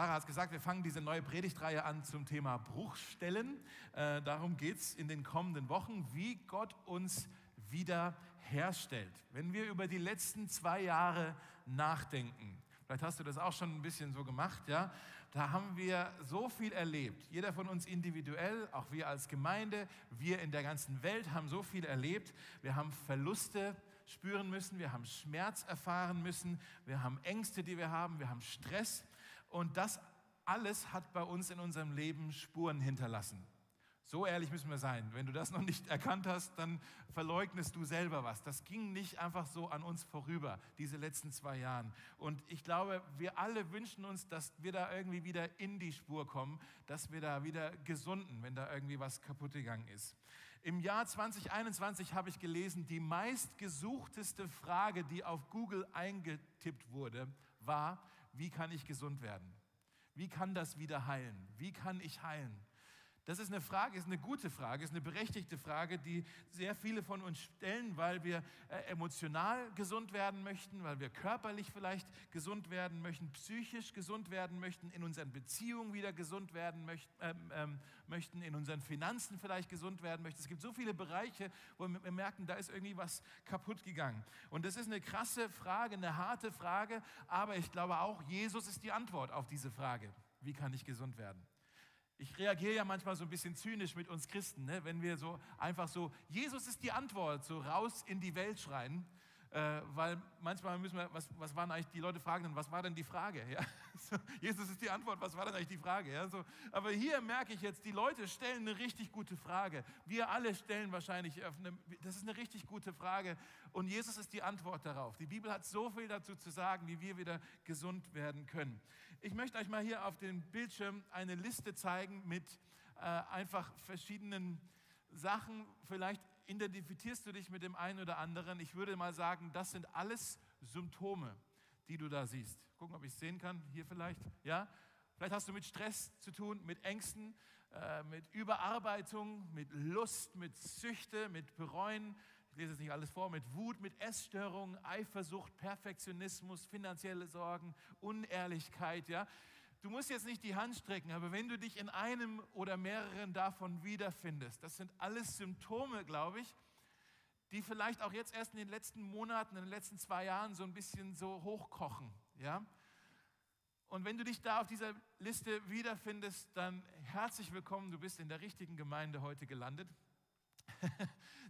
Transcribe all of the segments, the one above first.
Sarah hat gesagt, wir fangen diese neue Predigtreihe an zum Thema Bruchstellen. Äh, darum geht es in den kommenden Wochen, wie Gott uns wieder herstellt. Wenn wir über die letzten zwei Jahre nachdenken, vielleicht hast du das auch schon ein bisschen so gemacht, ja, da haben wir so viel erlebt. Jeder von uns individuell, auch wir als Gemeinde, wir in der ganzen Welt haben so viel erlebt. Wir haben Verluste spüren müssen, wir haben Schmerz erfahren müssen, wir haben Ängste, die wir haben, wir haben Stress. Und das alles hat bei uns in unserem Leben Spuren hinterlassen. So ehrlich müssen wir sein. Wenn du das noch nicht erkannt hast, dann verleugnest du selber was. Das ging nicht einfach so an uns vorüber, diese letzten zwei Jahre. Und ich glaube, wir alle wünschen uns, dass wir da irgendwie wieder in die Spur kommen, dass wir da wieder gesunden, wenn da irgendwie was kaputt gegangen ist. Im Jahr 2021 habe ich gelesen, die meistgesuchteste Frage, die auf Google eingetippt wurde, war, wie kann ich gesund werden? Wie kann das wieder heilen? Wie kann ich heilen? Das ist eine Frage, ist eine gute Frage, ist eine berechtigte Frage, die sehr viele von uns stellen, weil wir äh, emotional gesund werden möchten, weil wir körperlich vielleicht gesund werden möchten, psychisch gesund werden möchten, in unseren Beziehungen wieder gesund werden möchten, ähm, ähm, möchten in unseren Finanzen vielleicht gesund werden möchten. Es gibt so viele Bereiche, wo wir merken, da ist irgendwie was kaputt gegangen. Und das ist eine krasse Frage, eine harte Frage, aber ich glaube auch, Jesus ist die Antwort auf diese Frage. Wie kann ich gesund werden? Ich reagiere ja manchmal so ein bisschen zynisch mit uns Christen, ne? wenn wir so einfach so, Jesus ist die Antwort, so raus in die Welt schreien. Äh, weil manchmal müssen wir, was, was waren eigentlich, die Leute fragen was war denn die Frage? Ja? So, Jesus ist die Antwort, was war denn eigentlich die Frage? Ja? So, aber hier merke ich jetzt, die Leute stellen eine richtig gute Frage. Wir alle stellen wahrscheinlich, eine, das ist eine richtig gute Frage und Jesus ist die Antwort darauf. Die Bibel hat so viel dazu zu sagen, wie wir wieder gesund werden können. Ich möchte euch mal hier auf dem Bildschirm eine Liste zeigen mit äh, einfach verschiedenen Sachen. Vielleicht identifizierst du dich mit dem einen oder anderen. Ich würde mal sagen, das sind alles Symptome, die du da siehst. Gucken, ob ich es sehen kann. Hier vielleicht. Ja? Vielleicht hast du mit Stress zu tun, mit Ängsten, äh, mit Überarbeitung, mit Lust, mit Süchte, mit Bereuen. Ich lese es nicht alles vor, mit Wut, mit Essstörungen, Eifersucht, Perfektionismus, finanzielle Sorgen, Unehrlichkeit. Ja? Du musst jetzt nicht die Hand strecken, aber wenn du dich in einem oder mehreren davon wiederfindest, das sind alles Symptome, glaube ich, die vielleicht auch jetzt erst in den letzten Monaten, in den letzten zwei Jahren so ein bisschen so hochkochen. Ja? Und wenn du dich da auf dieser Liste wiederfindest, dann herzlich willkommen, du bist in der richtigen Gemeinde heute gelandet.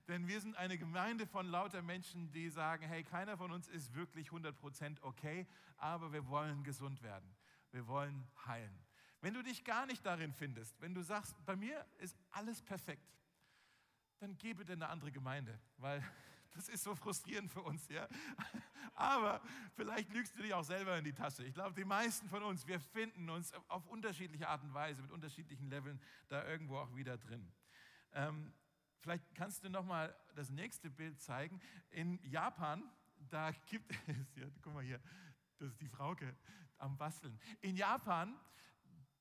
Denn wir sind eine Gemeinde von lauter Menschen, die sagen, hey, keiner von uns ist wirklich 100% okay, aber wir wollen gesund werden wir wollen heilen. Wenn du dich gar nicht darin findest, wenn du sagst, bei mir ist alles perfekt, dann geh bitte in eine andere Gemeinde, weil das ist so frustrierend für uns, ja. Aber vielleicht lügst du dich auch selber in die Tasche. Ich glaube, die meisten von uns, wir finden uns auf unterschiedliche Art und Weise, mit unterschiedlichen Leveln da irgendwo auch wieder drin. Ähm, vielleicht kannst du noch mal das nächste Bild zeigen. In Japan, da gibt es, ja, guck mal hier, das ist die Frauke am Basteln. In Japan,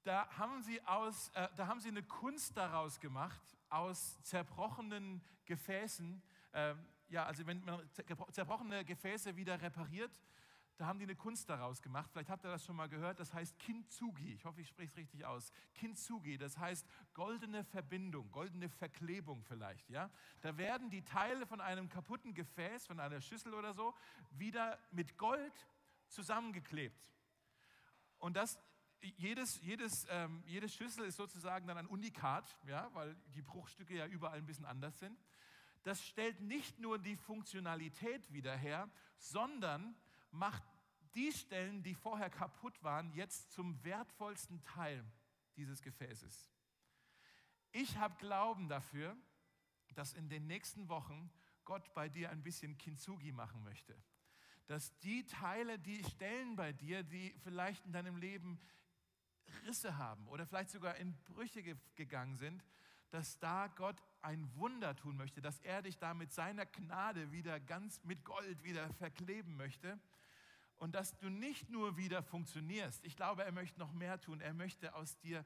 da haben sie, aus, äh, da haben sie eine Kunst daraus gemacht, aus zerbrochenen Gefäßen. Äh, ja, also wenn man zerbrochene Gefäße wieder repariert, da haben die eine Kunst daraus gemacht. Vielleicht habt ihr das schon mal gehört. Das heißt Kintsugi. Ich hoffe, ich spreche es richtig aus. Kintsugi, das heißt goldene Verbindung, goldene Verklebung vielleicht. Ja? Da werden die Teile von einem kaputten Gefäß, von einer Schüssel oder so, wieder mit Gold zusammengeklebt. Und das, jedes, jedes, ähm, jede Schüssel ist sozusagen dann ein Unikat, ja, weil die Bruchstücke ja überall ein bisschen anders sind. Das stellt nicht nur die Funktionalität wieder her, sondern macht die Stellen, die vorher kaputt waren, jetzt zum wertvollsten Teil dieses Gefäßes. Ich habe Glauben dafür, dass in den nächsten Wochen Gott bei dir ein bisschen Kintsugi machen möchte dass die Teile, die Stellen bei dir, die vielleicht in deinem Leben Risse haben oder vielleicht sogar in Brüche gegangen sind, dass da Gott ein Wunder tun möchte, dass er dich da mit seiner Gnade wieder ganz mit Gold wieder verkleben möchte und dass du nicht nur wieder funktionierst. Ich glaube, er möchte noch mehr tun. Er möchte aus dir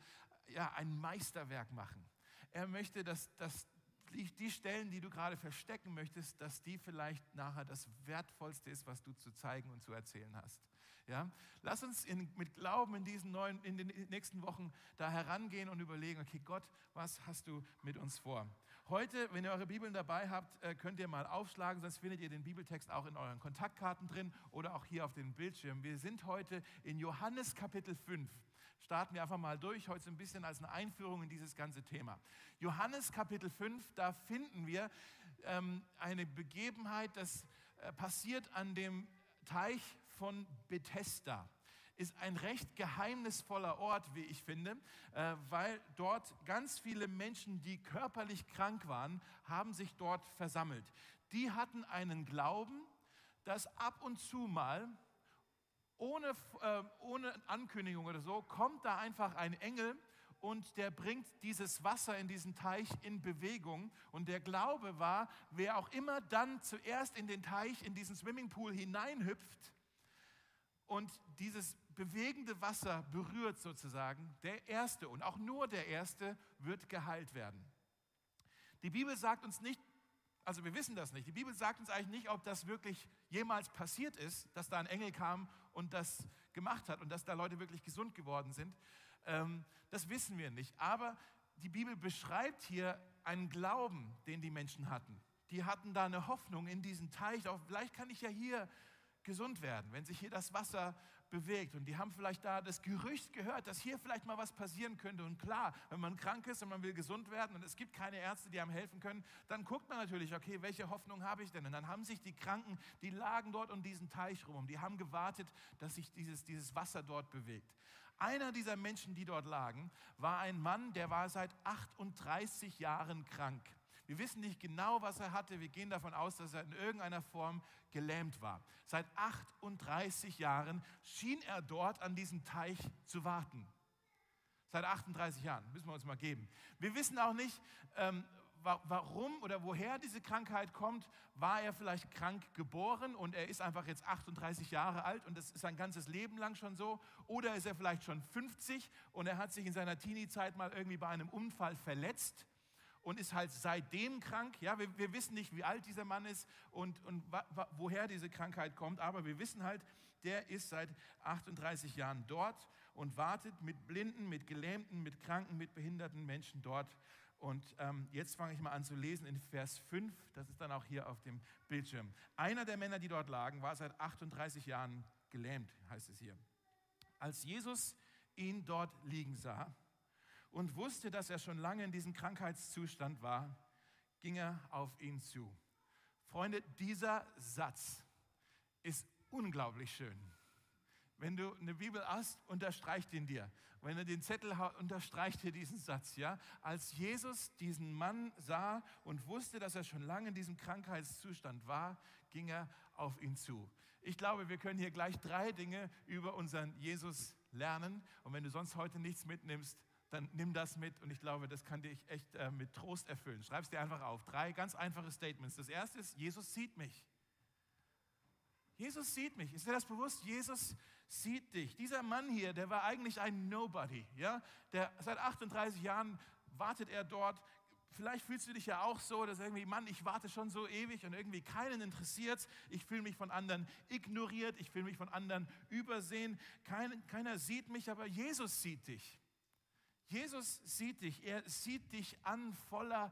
ja, ein Meisterwerk machen. Er möchte, dass, dass die, die Stellen, die du gerade verstecken möchtest, dass die vielleicht nachher das Wertvollste ist, was du zu zeigen und zu erzählen hast. Ja? Lass uns in, mit Glauben in diesen neuen, in den nächsten Wochen da herangehen und überlegen, okay, Gott, was hast du mit uns vor? Heute, wenn ihr eure Bibeln dabei habt, äh, könnt ihr mal aufschlagen, sonst findet ihr den Bibeltext auch in euren Kontaktkarten drin oder auch hier auf dem Bildschirm. Wir sind heute in Johannes Kapitel 5. Starten wir einfach mal durch, heute ein bisschen als eine Einführung in dieses ganze Thema. Johannes Kapitel 5, da finden wir ähm, eine Begebenheit, das äh, passiert an dem Teich von Bethesda ist ein recht geheimnisvoller Ort, wie ich finde, äh, weil dort ganz viele Menschen, die körperlich krank waren, haben sich dort versammelt. Die hatten einen Glauben, dass ab und zu mal, ohne, äh, ohne Ankündigung oder so, kommt da einfach ein Engel und der bringt dieses Wasser in diesen Teich in Bewegung. Und der Glaube war, wer auch immer dann zuerst in den Teich, in diesen Swimmingpool hineinhüpft und dieses bewegende Wasser berührt sozusagen, der Erste und auch nur der Erste wird geheilt werden. Die Bibel sagt uns nicht, also wir wissen das nicht, die Bibel sagt uns eigentlich nicht, ob das wirklich jemals passiert ist, dass da ein Engel kam und das gemacht hat und dass da Leute wirklich gesund geworden sind. Ähm, das wissen wir nicht. Aber die Bibel beschreibt hier einen Glauben, den die Menschen hatten. Die hatten da eine Hoffnung in diesen Teich. Auch vielleicht kann ich ja hier gesund werden, wenn sich hier das Wasser bewegt. Und die haben vielleicht da das Gerücht gehört, dass hier vielleicht mal was passieren könnte. Und klar, wenn man krank ist und man will gesund werden und es gibt keine Ärzte, die einem helfen können, dann guckt man natürlich, okay, welche Hoffnung habe ich denn? Und dann haben sich die Kranken, die lagen dort um diesen Teich rum, die haben gewartet, dass sich dieses, dieses Wasser dort bewegt. Einer dieser Menschen, die dort lagen, war ein Mann, der war seit 38 Jahren krank. Wir wissen nicht genau, was er hatte. Wir gehen davon aus, dass er in irgendeiner Form gelähmt war. Seit 38 Jahren schien er dort an diesem Teich zu warten. Seit 38 Jahren, müssen wir uns mal geben. Wir wissen auch nicht, ähm, warum oder woher diese Krankheit kommt. War er vielleicht krank geboren und er ist einfach jetzt 38 Jahre alt und das ist sein ganzes Leben lang schon so? Oder ist er vielleicht schon 50 und er hat sich in seiner Teenie-Zeit mal irgendwie bei einem Unfall verletzt? Und ist halt seitdem krank. Ja, wir, wir wissen nicht, wie alt dieser Mann ist und, und woher diese Krankheit kommt, aber wir wissen halt, der ist seit 38 Jahren dort und wartet mit Blinden, mit Gelähmten, mit Kranken, mit behinderten Menschen dort. Und ähm, jetzt fange ich mal an zu lesen in Vers 5, das ist dann auch hier auf dem Bildschirm. Einer der Männer, die dort lagen, war seit 38 Jahren gelähmt, heißt es hier. Als Jesus ihn dort liegen sah, und wusste, dass er schon lange in diesem Krankheitszustand war, ging er auf ihn zu. Freunde, dieser Satz ist unglaublich schön. Wenn du eine Bibel hast, unterstreicht ihn dir. Wenn du den Zettel hast, unterstreicht dir diesen Satz. Ja? Als Jesus diesen Mann sah und wusste, dass er schon lange in diesem Krankheitszustand war, ging er auf ihn zu. Ich glaube, wir können hier gleich drei Dinge über unseren Jesus lernen. Und wenn du sonst heute nichts mitnimmst, dann nimm das mit und ich glaube, das kann dich echt äh, mit Trost erfüllen. Schreib es dir einfach auf. Drei ganz einfache Statements. Das erste ist, Jesus sieht mich. Jesus sieht mich. Ist dir das bewusst? Jesus sieht dich. Dieser Mann hier, der war eigentlich ein Nobody. Ja? Der, seit 38 Jahren wartet er dort. Vielleicht fühlst du dich ja auch so, dass irgendwie, Mann, ich warte schon so ewig und irgendwie keinen interessiert. Ich fühle mich von anderen ignoriert. Ich fühle mich von anderen übersehen. Kein, keiner sieht mich, aber Jesus sieht dich. Jesus sieht dich, er sieht dich an voller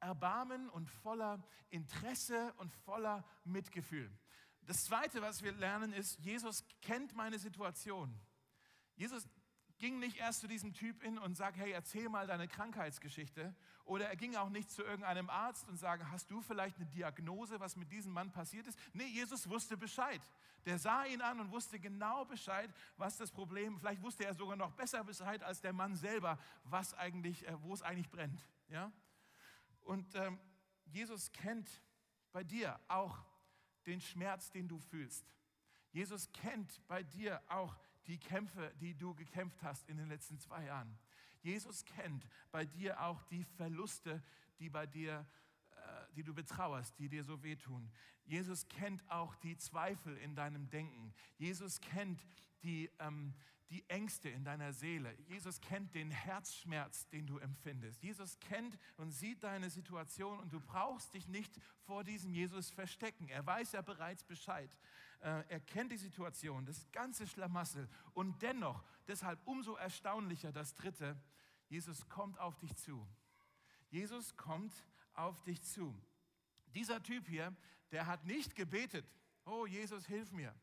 Erbarmen und voller Interesse und voller Mitgefühl. Das Zweite, was wir lernen, ist, Jesus kennt meine Situation. Jesus ging nicht erst zu diesem Typ hin und sagt, hey, erzähl mal deine Krankheitsgeschichte. Oder er ging auch nicht zu irgendeinem Arzt und sagte, hast du vielleicht eine Diagnose, was mit diesem Mann passiert ist? Nee, Jesus wusste Bescheid. Der sah ihn an und wusste genau Bescheid, was das Problem, vielleicht wusste er sogar noch besser Bescheid als der Mann selber, was eigentlich, äh, wo es eigentlich brennt. Ja? Und ähm, Jesus kennt bei dir auch den Schmerz, den du fühlst. Jesus kennt bei dir auch die Kämpfe, die du gekämpft hast in den letzten zwei Jahren. Jesus kennt bei dir auch die Verluste, die bei dir, äh, die du betrauerst, die dir so wehtun. Jesus kennt auch die Zweifel in deinem Denken. Jesus kennt die, ähm, die Ängste in deiner Seele. Jesus kennt den Herzschmerz, den du empfindest. Jesus kennt und sieht deine Situation und du brauchst dich nicht vor diesem Jesus verstecken. Er weiß ja bereits Bescheid. Äh, er kennt die Situation, das ganze Schlamassel. Und dennoch, deshalb umso erstaunlicher das Dritte, Jesus kommt auf dich zu. Jesus kommt auf dich zu. Dieser Typ hier, der hat nicht gebetet, oh Jesus, hilf mir.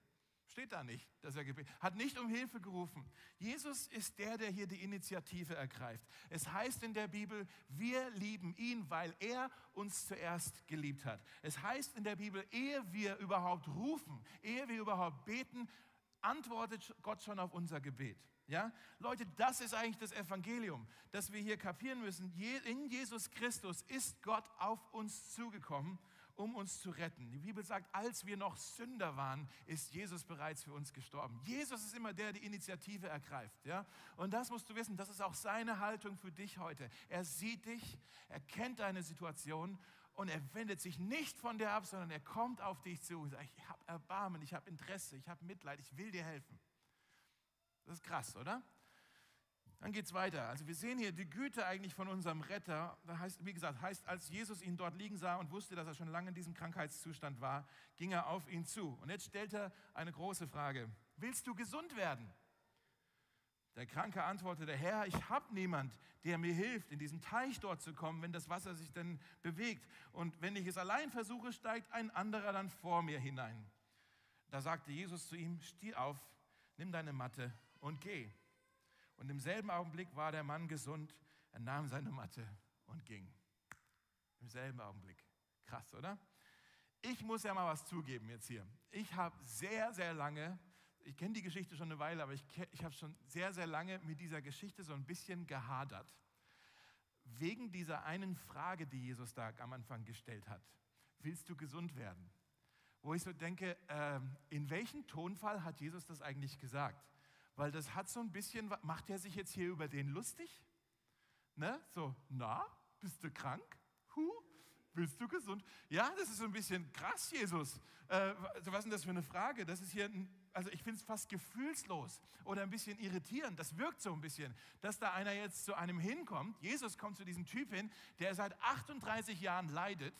Steht da nicht, dass er gebetet hat, nicht um Hilfe gerufen. Jesus ist der, der hier die Initiative ergreift. Es heißt in der Bibel, wir lieben ihn, weil er uns zuerst geliebt hat. Es heißt in der Bibel, ehe wir überhaupt rufen, ehe wir überhaupt beten, antwortet Gott schon auf unser Gebet. Ja? Leute, das ist eigentlich das Evangelium, das wir hier kapieren müssen. In Jesus Christus ist Gott auf uns zugekommen um uns zu retten. Die Bibel sagt, als wir noch Sünder waren, ist Jesus bereits für uns gestorben. Jesus ist immer der, der die Initiative ergreift. Ja? Und das musst du wissen, das ist auch seine Haltung für dich heute. Er sieht dich, er kennt deine Situation und er wendet sich nicht von dir ab, sondern er kommt auf dich zu und sagt, ich habe Erbarmen, ich habe Interesse, ich habe Mitleid, ich will dir helfen. Das ist krass, oder? Dann geht es weiter. Also wir sehen hier die Güte eigentlich von unserem Retter. Da heißt, wie gesagt, heißt, als Jesus ihn dort liegen sah und wusste, dass er schon lange in diesem Krankheitszustand war, ging er auf ihn zu. Und jetzt stellt er eine große Frage. Willst du gesund werden? Der Kranke antwortete, Herr, ich habe niemand, der mir hilft, in diesen Teich dort zu kommen, wenn das Wasser sich denn bewegt. Und wenn ich es allein versuche, steigt ein anderer dann vor mir hinein. Da sagte Jesus zu ihm, steh auf, nimm deine Matte und geh. Und im selben Augenblick war der Mann gesund. Er nahm seine Matte und ging. Im selben Augenblick. Krass, oder? Ich muss ja mal was zugeben jetzt hier. Ich habe sehr, sehr lange, ich kenne die Geschichte schon eine Weile, aber ich, ich habe schon sehr, sehr lange mit dieser Geschichte so ein bisschen gehadert. Wegen dieser einen Frage, die Jesus da am Anfang gestellt hat. Willst du gesund werden? Wo ich so denke, äh, in welchem Tonfall hat Jesus das eigentlich gesagt? Weil das hat so ein bisschen, macht er sich jetzt hier über den lustig? Ne? So, na, bist du krank? Huh, bist du gesund? Ja, das ist so ein bisschen krass, Jesus. Äh, was ist denn das für eine Frage? Das ist hier, ein, also ich finde es fast gefühlslos oder ein bisschen irritierend. Das wirkt so ein bisschen, dass da einer jetzt zu einem hinkommt. Jesus kommt zu diesem Typ hin, der seit 38 Jahren leidet,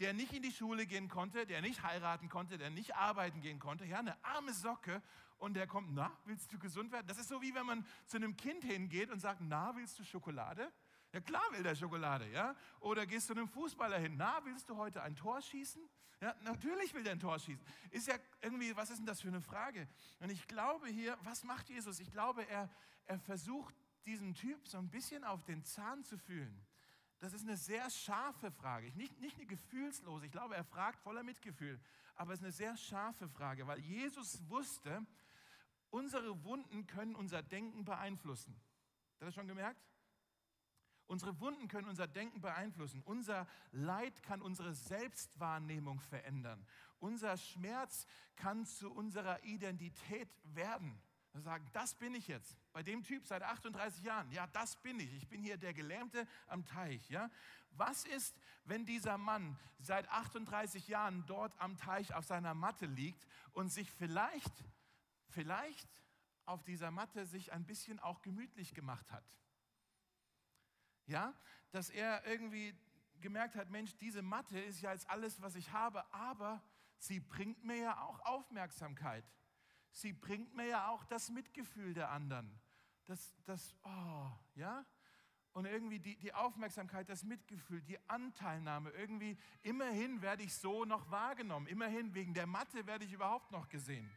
der nicht in die Schule gehen konnte, der nicht heiraten konnte, der nicht arbeiten gehen konnte. Ja, eine arme Socke und der kommt, na, willst du gesund werden? Das ist so wie wenn man zu einem Kind hingeht und sagt, na, willst du Schokolade? Ja klar will der Schokolade, ja? Oder gehst du einem Fußballer hin, na, willst du heute ein Tor schießen? Ja, natürlich will der ein Tor schießen. Ist ja irgendwie, was ist denn das für eine Frage? Und ich glaube hier, was macht Jesus? Ich glaube, er, er versucht diesen Typ so ein bisschen auf den Zahn zu fühlen. Das ist eine sehr scharfe Frage, nicht, nicht eine gefühlslose. Ich glaube, er fragt voller Mitgefühl, aber es ist eine sehr scharfe Frage, weil Jesus wusste, Unsere Wunden können unser Denken beeinflussen. Habt ihr das schon gemerkt? Unsere Wunden können unser Denken beeinflussen. Unser Leid kann unsere Selbstwahrnehmung verändern. Unser Schmerz kann zu unserer Identität werden. Wir sagen, das bin ich jetzt. Bei dem Typ seit 38 Jahren. Ja, das bin ich. Ich bin hier der Gelähmte am Teich. Ja? Was ist, wenn dieser Mann seit 38 Jahren dort am Teich auf seiner Matte liegt und sich vielleicht vielleicht auf dieser Matte sich ein bisschen auch gemütlich gemacht hat. Ja, dass er irgendwie gemerkt hat, Mensch, diese Matte ist ja jetzt alles, was ich habe, aber sie bringt mir ja auch Aufmerksamkeit. Sie bringt mir ja auch das Mitgefühl der anderen. Das, das, oh, ja, und irgendwie die, die Aufmerksamkeit, das Mitgefühl, die Anteilnahme, irgendwie, immerhin werde ich so noch wahrgenommen, immerhin wegen der Matte werde ich überhaupt noch gesehen.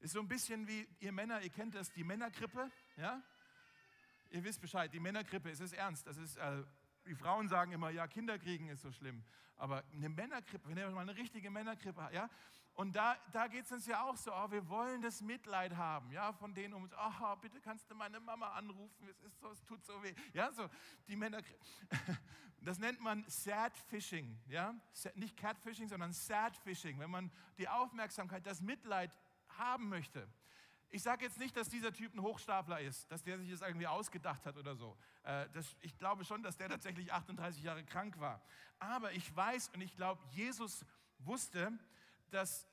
Ist so ein bisschen wie ihr Männer, ihr kennt das, die Männergrippe, ja? Ihr wisst Bescheid, die Männergrippe, es ist ernst. Das ist, äh, die Frauen sagen immer, ja, Kinder kriegen ist so schlimm. Aber eine Männergrippe, wenn ihr mal eine richtige Männergrippe habt, ja, und da, da geht es uns ja auch so, oh, wir wollen das Mitleid haben, ja, von denen um uns, oh, bitte kannst du meine Mama anrufen, es ist so, es tut so weh, ja, so, die Männergrippe. Das nennt man Sad Fishing, ja, nicht Catfishing, sondern Sad Fishing, wenn man die Aufmerksamkeit, das Mitleid haben möchte. Ich sage jetzt nicht, dass dieser Typ ein Hochstapler ist, dass der sich das irgendwie ausgedacht hat oder so. Äh, das, ich glaube schon, dass der tatsächlich 38 Jahre krank war. Aber ich weiß und ich glaube, Jesus wusste, dass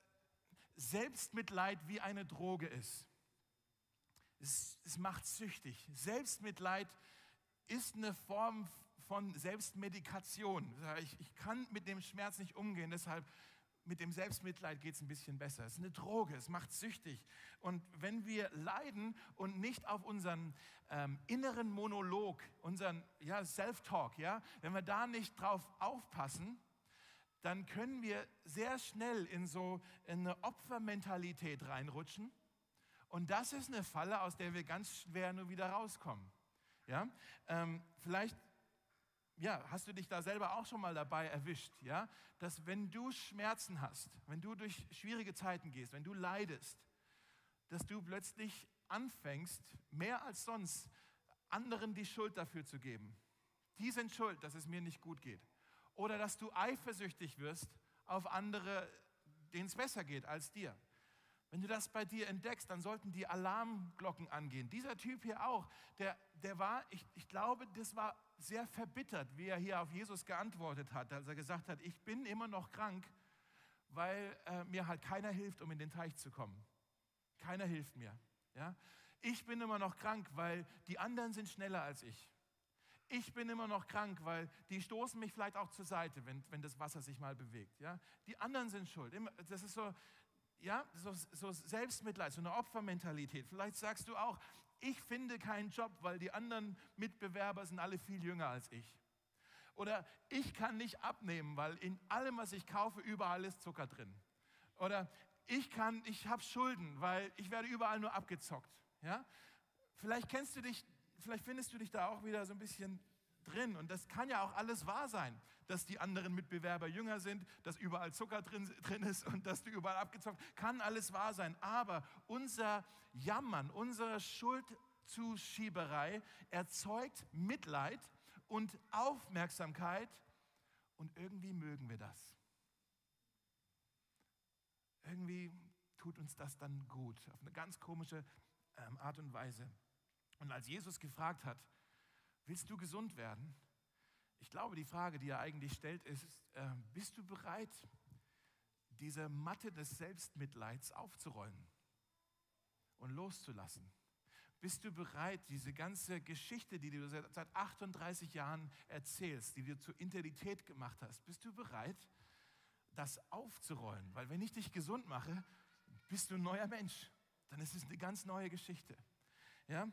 Selbstmitleid wie eine Droge ist. Es, es macht süchtig. Selbstmitleid ist eine Form von Selbstmedikation. Ich, ich kann mit dem Schmerz nicht umgehen, deshalb mit dem Selbstmitleid geht es ein bisschen besser. Es ist eine Droge, es macht süchtig. Und wenn wir leiden und nicht auf unseren ähm, inneren Monolog, unseren ja, Self-Talk, ja, wenn wir da nicht drauf aufpassen, dann können wir sehr schnell in so eine Opfermentalität reinrutschen. Und das ist eine Falle, aus der wir ganz schwer nur wieder rauskommen. Ja? Ähm, vielleicht ja, hast du dich da selber auch schon mal dabei erwischt, ja, dass wenn du Schmerzen hast, wenn du durch schwierige Zeiten gehst, wenn du leidest, dass du plötzlich anfängst, mehr als sonst anderen die Schuld dafür zu geben. Die sind schuld, dass es mir nicht gut geht. Oder dass du eifersüchtig wirst auf andere, denen es besser geht als dir. Wenn du das bei dir entdeckst, dann sollten die Alarmglocken angehen. Dieser Typ hier auch, der, der war, ich, ich glaube, das war sehr verbittert, wie er hier auf Jesus geantwortet hat, als er gesagt hat, ich bin immer noch krank, weil äh, mir halt keiner hilft, um in den Teich zu kommen. Keiner hilft mir. Ja? Ich bin immer noch krank, weil die anderen sind schneller als ich. Ich bin immer noch krank, weil die stoßen mich vielleicht auch zur Seite, wenn, wenn das Wasser sich mal bewegt. Ja? Die anderen sind schuld. Das ist so, ja, so, so Selbstmitleid, so eine Opfermentalität. Vielleicht sagst du auch, ich finde keinen Job, weil die anderen Mitbewerber sind alle viel jünger als ich. Oder ich kann nicht abnehmen, weil in allem, was ich kaufe, überall ist Zucker drin. Oder ich kann, ich habe Schulden, weil ich werde überall nur abgezockt. Ja? Vielleicht kennst du dich, vielleicht findest du dich da auch wieder so ein bisschen drin. Und das kann ja auch alles wahr sein, dass die anderen Mitbewerber jünger sind, dass überall Zucker drin, drin ist und dass du überall abgezockt. Kann alles wahr sein. Aber unser Jammern, unsere Schuldzuschieberei erzeugt Mitleid und Aufmerksamkeit. Und irgendwie mögen wir das. Irgendwie tut uns das dann gut, auf eine ganz komische ähm, Art und Weise. Und als Jesus gefragt hat, Willst du gesund werden? Ich glaube, die Frage, die er eigentlich stellt, ist, äh, bist du bereit, diese Matte des Selbstmitleids aufzurollen und loszulassen? Bist du bereit, diese ganze Geschichte, die du seit 38 Jahren erzählst, die du zur Identität gemacht hast, bist du bereit, das aufzurollen? Weil wenn ich dich gesund mache, bist du ein neuer Mensch. Dann ist es eine ganz neue Geschichte. Ja?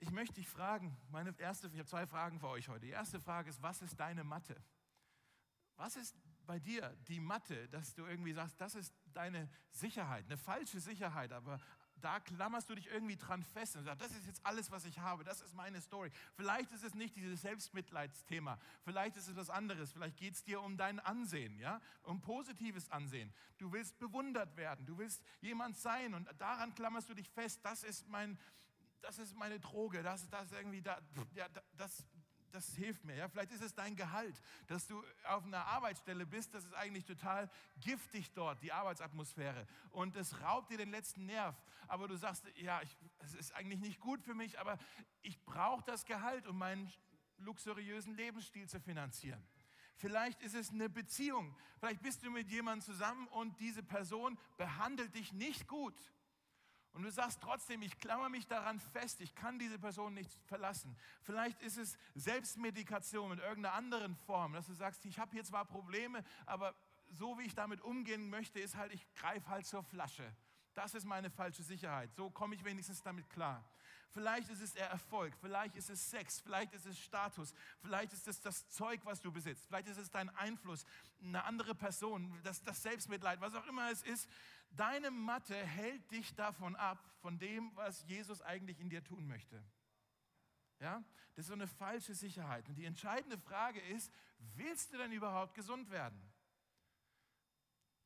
Ich möchte dich fragen, meine erste, ich habe zwei Fragen für euch heute. Die erste Frage ist, was ist deine Mathe? Was ist bei dir die Mathe, dass du irgendwie sagst, das ist deine Sicherheit, eine falsche Sicherheit, aber da klammerst du dich irgendwie dran fest und sagst, das ist jetzt alles, was ich habe, das ist meine Story. Vielleicht ist es nicht dieses Selbstmitleidsthema, vielleicht ist es was anderes, vielleicht geht es dir um dein Ansehen, ja, um positives Ansehen. Du willst bewundert werden, du willst jemand sein und daran klammerst du dich fest, das ist mein, das ist meine Droge, das, das irgendwie, da, ja, das, das hilft mir. Ja? Vielleicht ist es dein Gehalt, dass du auf einer Arbeitsstelle bist, das ist eigentlich total giftig dort, die Arbeitsatmosphäre. Und es raubt dir den letzten Nerv. Aber du sagst, ja, es ist eigentlich nicht gut für mich, aber ich brauche das Gehalt, um meinen luxuriösen Lebensstil zu finanzieren. Vielleicht ist es eine Beziehung. Vielleicht bist du mit jemandem zusammen und diese Person behandelt dich nicht gut. Und du sagst trotzdem, ich klammer mich daran fest, ich kann diese Person nicht verlassen. Vielleicht ist es Selbstmedikation in irgendeiner anderen Form, dass du sagst, ich habe hier zwar Probleme, aber so wie ich damit umgehen möchte, ist halt, ich greife halt zur Flasche. Das ist meine falsche Sicherheit. So komme ich wenigstens damit klar. Vielleicht ist es der Erfolg, vielleicht ist es Sex, vielleicht ist es Status, vielleicht ist es das Zeug, was du besitzt, vielleicht ist es dein Einfluss, eine andere Person, das, das Selbstmitleid, was auch immer es ist. Deine Matte hält dich davon ab, von dem, was Jesus eigentlich in dir tun möchte. Ja, das ist so eine falsche Sicherheit. Und die entscheidende Frage ist, willst du denn überhaupt gesund werden?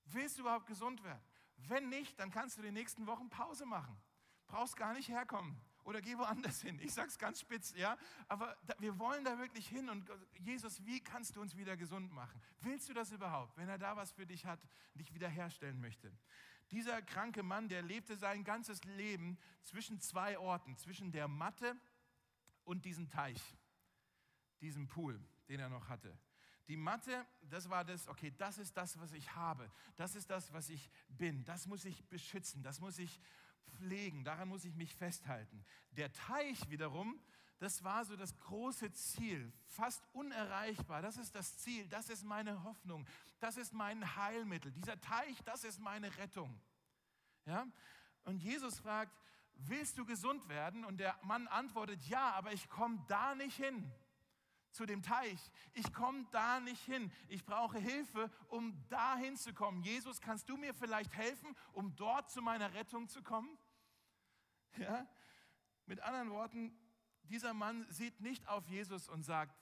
Willst du überhaupt gesund werden? Wenn nicht, dann kannst du die nächsten Wochen Pause machen. Brauchst gar nicht herkommen oder geh woanders hin. Ich sage es ganz spitz, ja. Aber da, wir wollen da wirklich hin und Jesus, wie kannst du uns wieder gesund machen? Willst du das überhaupt, wenn er da was für dich hat, dich wiederherstellen möchte? Dieser kranke Mann, der lebte sein ganzes Leben zwischen zwei Orten, zwischen der Matte und diesem Teich, diesem Pool, den er noch hatte. Die Matte, das war das, okay, das ist das, was ich habe. Das ist das, was ich bin. Das muss ich beschützen. Das muss ich pflegen. Daran muss ich mich festhalten. Der Teich wiederum, das war so das große Ziel, fast unerreichbar. Das ist das Ziel, das ist meine Hoffnung, das ist mein Heilmittel. Dieser Teich, das ist meine Rettung. Ja? Und Jesus fragt, willst du gesund werden? Und der Mann antwortet, ja, aber ich komme da nicht hin zu dem Teich. Ich komme da nicht hin. Ich brauche Hilfe, um da hinzukommen. Jesus, kannst du mir vielleicht helfen, um dort zu meiner Rettung zu kommen? Ja? Mit anderen Worten, dieser Mann sieht nicht auf Jesus und sagt,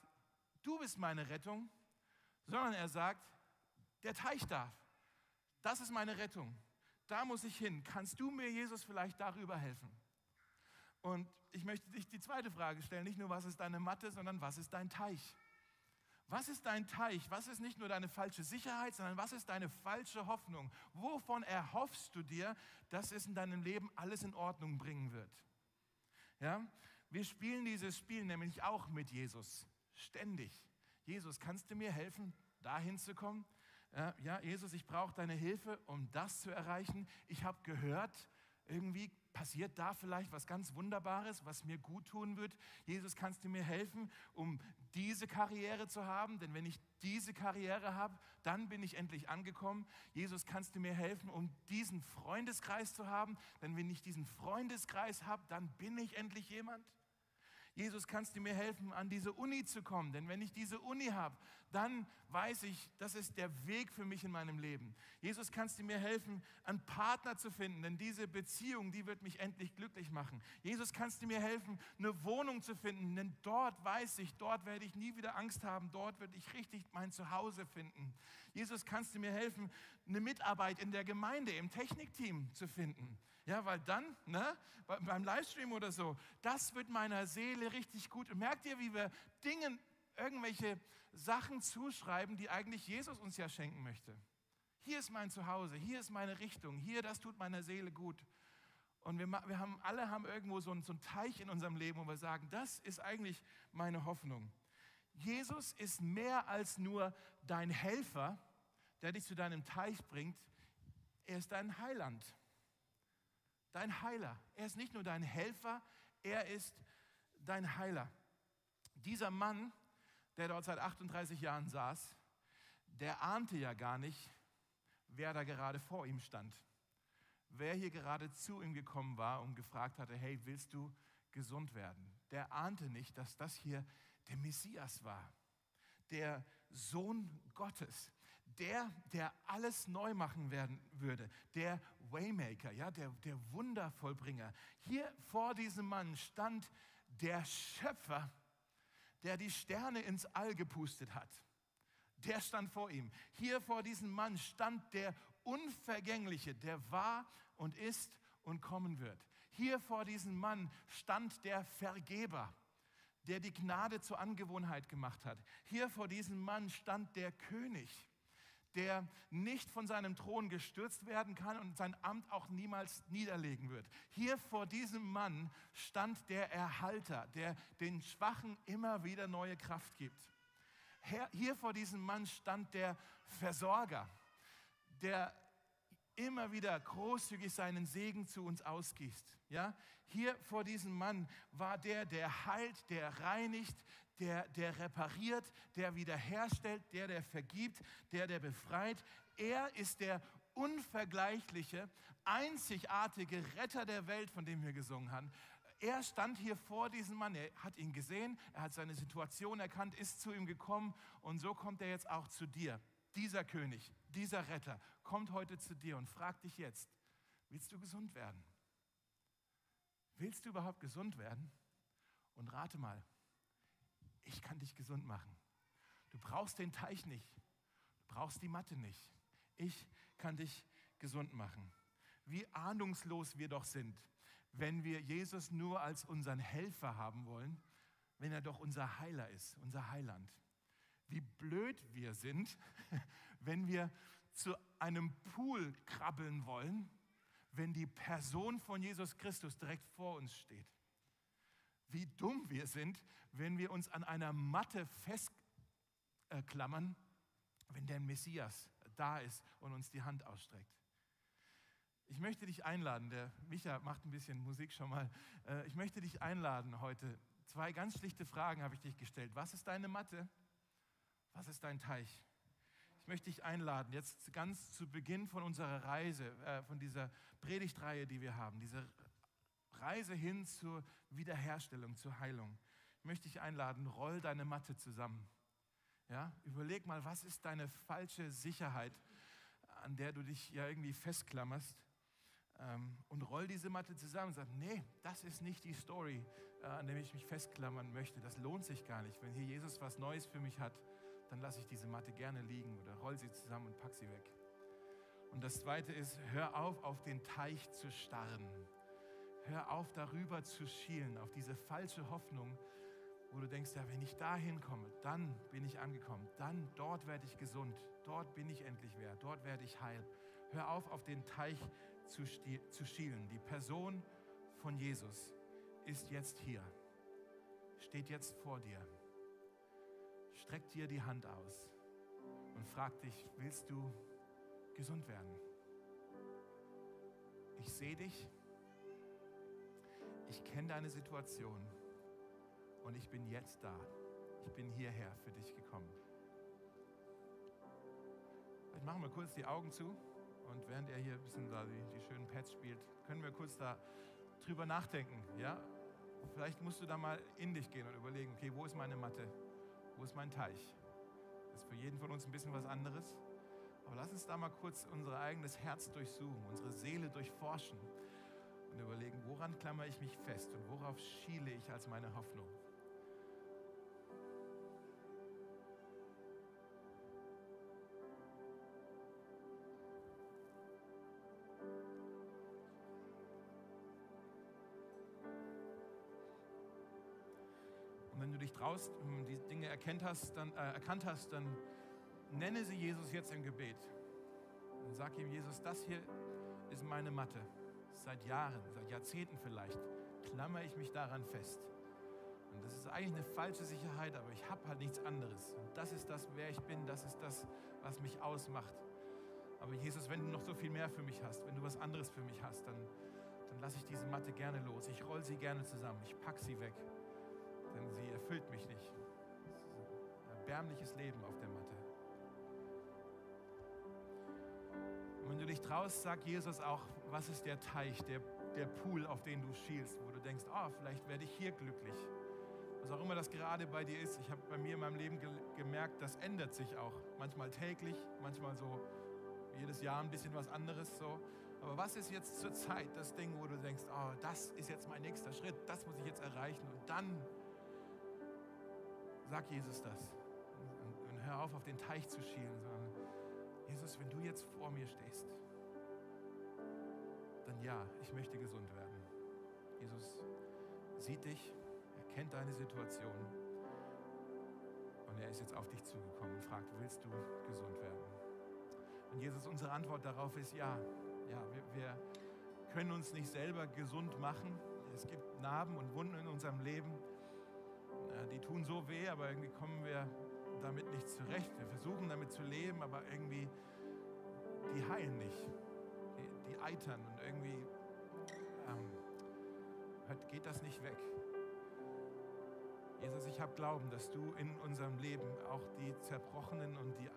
du bist meine Rettung, sondern er sagt, der Teich darf. Das ist meine Rettung. Da muss ich hin. Kannst du mir, Jesus, vielleicht darüber helfen? Und ich möchte dich die zweite Frage stellen, nicht nur, was ist deine Matte, sondern was ist dein Teich? Was ist dein Teich? Was ist nicht nur deine falsche Sicherheit, sondern was ist deine falsche Hoffnung? Wovon erhoffst du dir, dass es in deinem Leben alles in Ordnung bringen wird? Ja? Wir spielen dieses Spiel nämlich auch mit Jesus, ständig. Jesus, kannst du mir helfen, dahin zu kommen? Ja, Jesus, ich brauche deine Hilfe, um das zu erreichen. Ich habe gehört, irgendwie passiert da vielleicht was ganz Wunderbares, was mir gut tun wird. Jesus, kannst du mir helfen, um diese Karriere zu haben? Denn wenn ich diese Karriere habe, dann bin ich endlich angekommen. Jesus, kannst du mir helfen, um diesen Freundeskreis zu haben? Denn wenn ich diesen Freundeskreis habe, dann bin ich endlich jemand. Jesus, kannst du mir helfen, an diese Uni zu kommen? Denn wenn ich diese Uni habe, dann weiß ich, das ist der Weg für mich in meinem Leben. Jesus, kannst du mir helfen, einen Partner zu finden? Denn diese Beziehung, die wird mich endlich glücklich machen. Jesus, kannst du mir helfen, eine Wohnung zu finden? Denn dort weiß ich, dort werde ich nie wieder Angst haben. Dort werde ich richtig mein Zuhause finden. Jesus, kannst du mir helfen, eine Mitarbeit in der Gemeinde, im Technikteam zu finden? Ja, weil dann, ne, beim Livestream oder so, das wird meiner Seele richtig gut. Und merkt ihr, wie wir Dingen, irgendwelche Sachen zuschreiben, die eigentlich Jesus uns ja schenken möchte? Hier ist mein Zuhause, hier ist meine Richtung, hier, das tut meiner Seele gut. Und wir, wir haben, alle haben irgendwo so einen, so einen Teich in unserem Leben, wo wir sagen, das ist eigentlich meine Hoffnung. Jesus ist mehr als nur dein Helfer, der dich zu deinem Teich bringt. Er ist dein Heiland dein Heiler. Er ist nicht nur dein Helfer, er ist dein Heiler. Dieser Mann, der dort seit 38 Jahren saß, der ahnte ja gar nicht, wer da gerade vor ihm stand. Wer hier gerade zu ihm gekommen war und gefragt hatte, hey, willst du gesund werden? Der ahnte nicht, dass das hier der Messias war, der Sohn Gottes, der, der alles neu machen werden würde, der Waymaker, ja, der, der Wundervollbringer. Hier vor diesem Mann stand der Schöpfer, der die Sterne ins All gepustet hat. Der stand vor ihm. Hier vor diesem Mann stand der Unvergängliche, der war und ist und kommen wird. Hier vor diesem Mann stand der Vergeber, der die Gnade zur Angewohnheit gemacht hat. Hier vor diesem Mann stand der König, der nicht von seinem Thron gestürzt werden kann und sein Amt auch niemals niederlegen wird. Hier vor diesem Mann stand der Erhalter, der den Schwachen immer wieder neue Kraft gibt. Hier vor diesem Mann stand der Versorger, der immer wieder großzügig seinen Segen zu uns ausgießt. Ja? Hier vor diesem Mann war der, der heilt, der reinigt, der, der repariert, der wiederherstellt, der, der vergibt, der, der befreit. Er ist der unvergleichliche, einzigartige Retter der Welt, von dem wir gesungen haben. Er stand hier vor diesem Mann, er hat ihn gesehen, er hat seine Situation erkannt, ist zu ihm gekommen und so kommt er jetzt auch zu dir. Dieser König, dieser Retter kommt heute zu dir und fragt dich jetzt, willst du gesund werden? Willst du überhaupt gesund werden? Und rate mal, ich kann dich gesund machen. Du brauchst den Teich nicht. Du brauchst die Matte nicht. Ich kann dich gesund machen. Wie ahnungslos wir doch sind, wenn wir Jesus nur als unseren Helfer haben wollen, wenn er doch unser Heiler ist, unser Heiland. Wie blöd wir sind, wenn wir zu einem Pool krabbeln wollen, wenn die Person von Jesus Christus direkt vor uns steht wie dumm wir sind, wenn wir uns an einer Matte festklammern, wenn der Messias da ist und uns die Hand ausstreckt. Ich möchte dich einladen, der Micha macht ein bisschen Musik schon mal, äh, ich möchte dich einladen heute zwei ganz schlichte Fragen habe ich dich gestellt. Was ist deine Matte? Was ist dein Teich? Ich möchte dich einladen, jetzt ganz zu Beginn von unserer Reise, äh, von dieser Predigtreihe, die wir haben, diese Reise hin zur Wiederherstellung, zur Heilung. Ich möchte dich einladen, roll deine Matte zusammen. Ja, überleg mal, was ist deine falsche Sicherheit, an der du dich ja irgendwie festklammerst? Ähm, und roll diese Matte zusammen und sag, nee, das ist nicht die Story, äh, an der ich mich festklammern möchte. Das lohnt sich gar nicht. Wenn hier Jesus was Neues für mich hat, dann lasse ich diese Matte gerne liegen oder roll sie zusammen und pack sie weg. Und das Zweite ist, hör auf, auf den Teich zu starren. Hör auf, darüber zu schielen, auf diese falsche Hoffnung, wo du denkst, ja, wenn ich da hinkomme, dann bin ich angekommen, dann dort werde ich gesund, dort bin ich endlich wert, dort werde ich heil. Hör auf, auf den Teich zu, zu schielen. Die Person von Jesus ist jetzt hier, steht jetzt vor dir, streckt dir die Hand aus und fragt dich, willst du gesund werden? Ich sehe dich, ich kenne deine Situation und ich bin jetzt da. Ich bin hierher für dich gekommen. Vielleicht machen wir kurz die Augen zu und während er hier ein bisschen da die, die schönen Pads spielt, können wir kurz da drüber nachdenken. Ja? Vielleicht musst du da mal in dich gehen und überlegen, okay, wo ist meine Matte? Wo ist mein Teich? Das ist für jeden von uns ein bisschen was anderes. Aber lass uns da mal kurz unser eigenes Herz durchsuchen, unsere Seele durchforschen und überlegen, woran klammere ich mich fest und worauf schiele ich als meine Hoffnung. Traust, die Dinge erkannt hast, dann, äh, erkannt hast, dann nenne sie Jesus jetzt im Gebet. Und sag ihm, Jesus, das hier ist meine Matte seit Jahren, seit Jahrzehnten vielleicht, klammere ich mich daran fest. Und das ist eigentlich eine falsche Sicherheit, aber ich habe halt nichts anderes. Und das ist das, wer ich bin, das ist das, was mich ausmacht. Aber Jesus, wenn du noch so viel mehr für mich hast, wenn du was anderes für mich hast, dann, dann lasse ich diese Matte gerne los. Ich roll sie gerne zusammen, ich pack sie weg, denn sie erfüllt mich nicht. ein erbärmliches Leben auf der Matte. Und wenn du dich traust, sag Jesus auch, was ist der Teich, der, der Pool, auf den du schielst, wo du denkst, oh, vielleicht werde ich hier glücklich. Was auch immer das gerade bei dir ist. Ich habe bei mir in meinem Leben ge gemerkt, das ändert sich auch. Manchmal täglich, manchmal so jedes Jahr ein bisschen was anderes. So. Aber was ist jetzt zur Zeit das Ding, wo du denkst, oh, das ist jetzt mein nächster Schritt, das muss ich jetzt erreichen. Und dann sag Jesus das. Und, und hör auf, auf den Teich zu schielen, sondern Jesus, wenn du jetzt vor mir stehst, dann ja, ich möchte gesund werden. Jesus sieht dich, er kennt deine Situation und er ist jetzt auf dich zugekommen und fragt, willst du gesund werden? Und Jesus, unsere Antwort darauf ist ja. Ja, wir, wir können uns nicht selber gesund machen. Es gibt Narben und Wunden in unserem Leben, die tun so weh, aber irgendwie kommen wir damit nicht zurecht. Wir versuchen damit zu leben, aber irgendwie, die heilen nicht die eitern und irgendwie ähm, geht das nicht weg. Jesus, ich habe Glauben, dass du in unserem Leben auch die zerbrochenen und die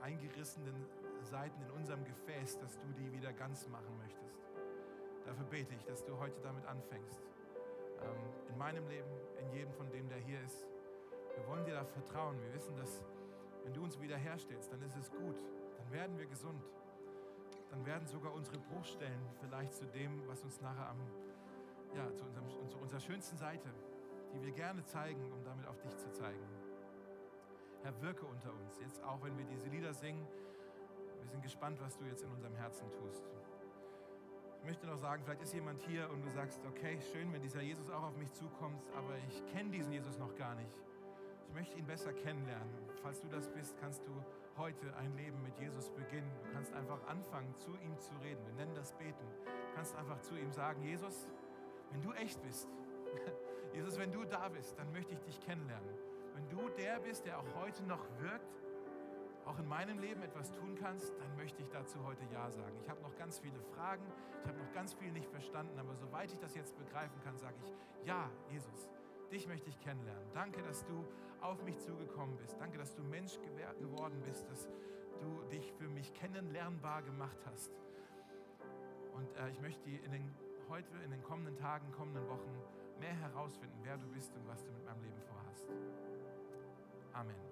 eingerissenen Seiten in unserem Gefäß, dass du die wieder ganz machen möchtest. Dafür bete ich, dass du heute damit anfängst. Ähm, in meinem Leben, in jedem von dem, der hier ist. Wir wollen dir da vertrauen. Wir wissen, dass wenn du uns wiederherstellst, dann ist es gut. Dann werden wir gesund dann werden sogar unsere Bruchstellen vielleicht zu dem, was uns nachher am, ja, zu, unserem, zu unserer schönsten Seite, die wir gerne zeigen, um damit auf dich zu zeigen. Herr, wirke unter uns, jetzt auch wenn wir diese Lieder singen. Wir sind gespannt, was du jetzt in unserem Herzen tust. Ich möchte noch sagen, vielleicht ist jemand hier und du sagst, okay, schön, wenn dieser Jesus auch auf mich zukommt, aber ich kenne diesen Jesus noch gar nicht. Ich möchte ihn besser kennenlernen. Falls du das bist, kannst du heute ein Leben mit Jesus beginnen. Du kannst einfach anfangen, zu ihm zu reden. Wir nennen das Beten. Du kannst einfach zu ihm sagen, Jesus, wenn du echt bist, Jesus, wenn du da bist, dann möchte ich dich kennenlernen. Wenn du der bist, der auch heute noch wirkt, auch in meinem Leben etwas tun kannst, dann möchte ich dazu heute Ja sagen. Ich habe noch ganz viele Fragen, ich habe noch ganz viel nicht verstanden, aber soweit ich das jetzt begreifen kann, sage ich, ja, Jesus, dich möchte ich kennenlernen. Danke, dass du auf mich zugekommen bist. Danke, dass du Mensch geworden bist, dass du dich für mich kennenlernbar gemacht hast. Und äh, ich möchte in den, heute, in den kommenden Tagen, kommenden Wochen mehr herausfinden, wer du bist und was du mit meinem Leben vorhast. Amen.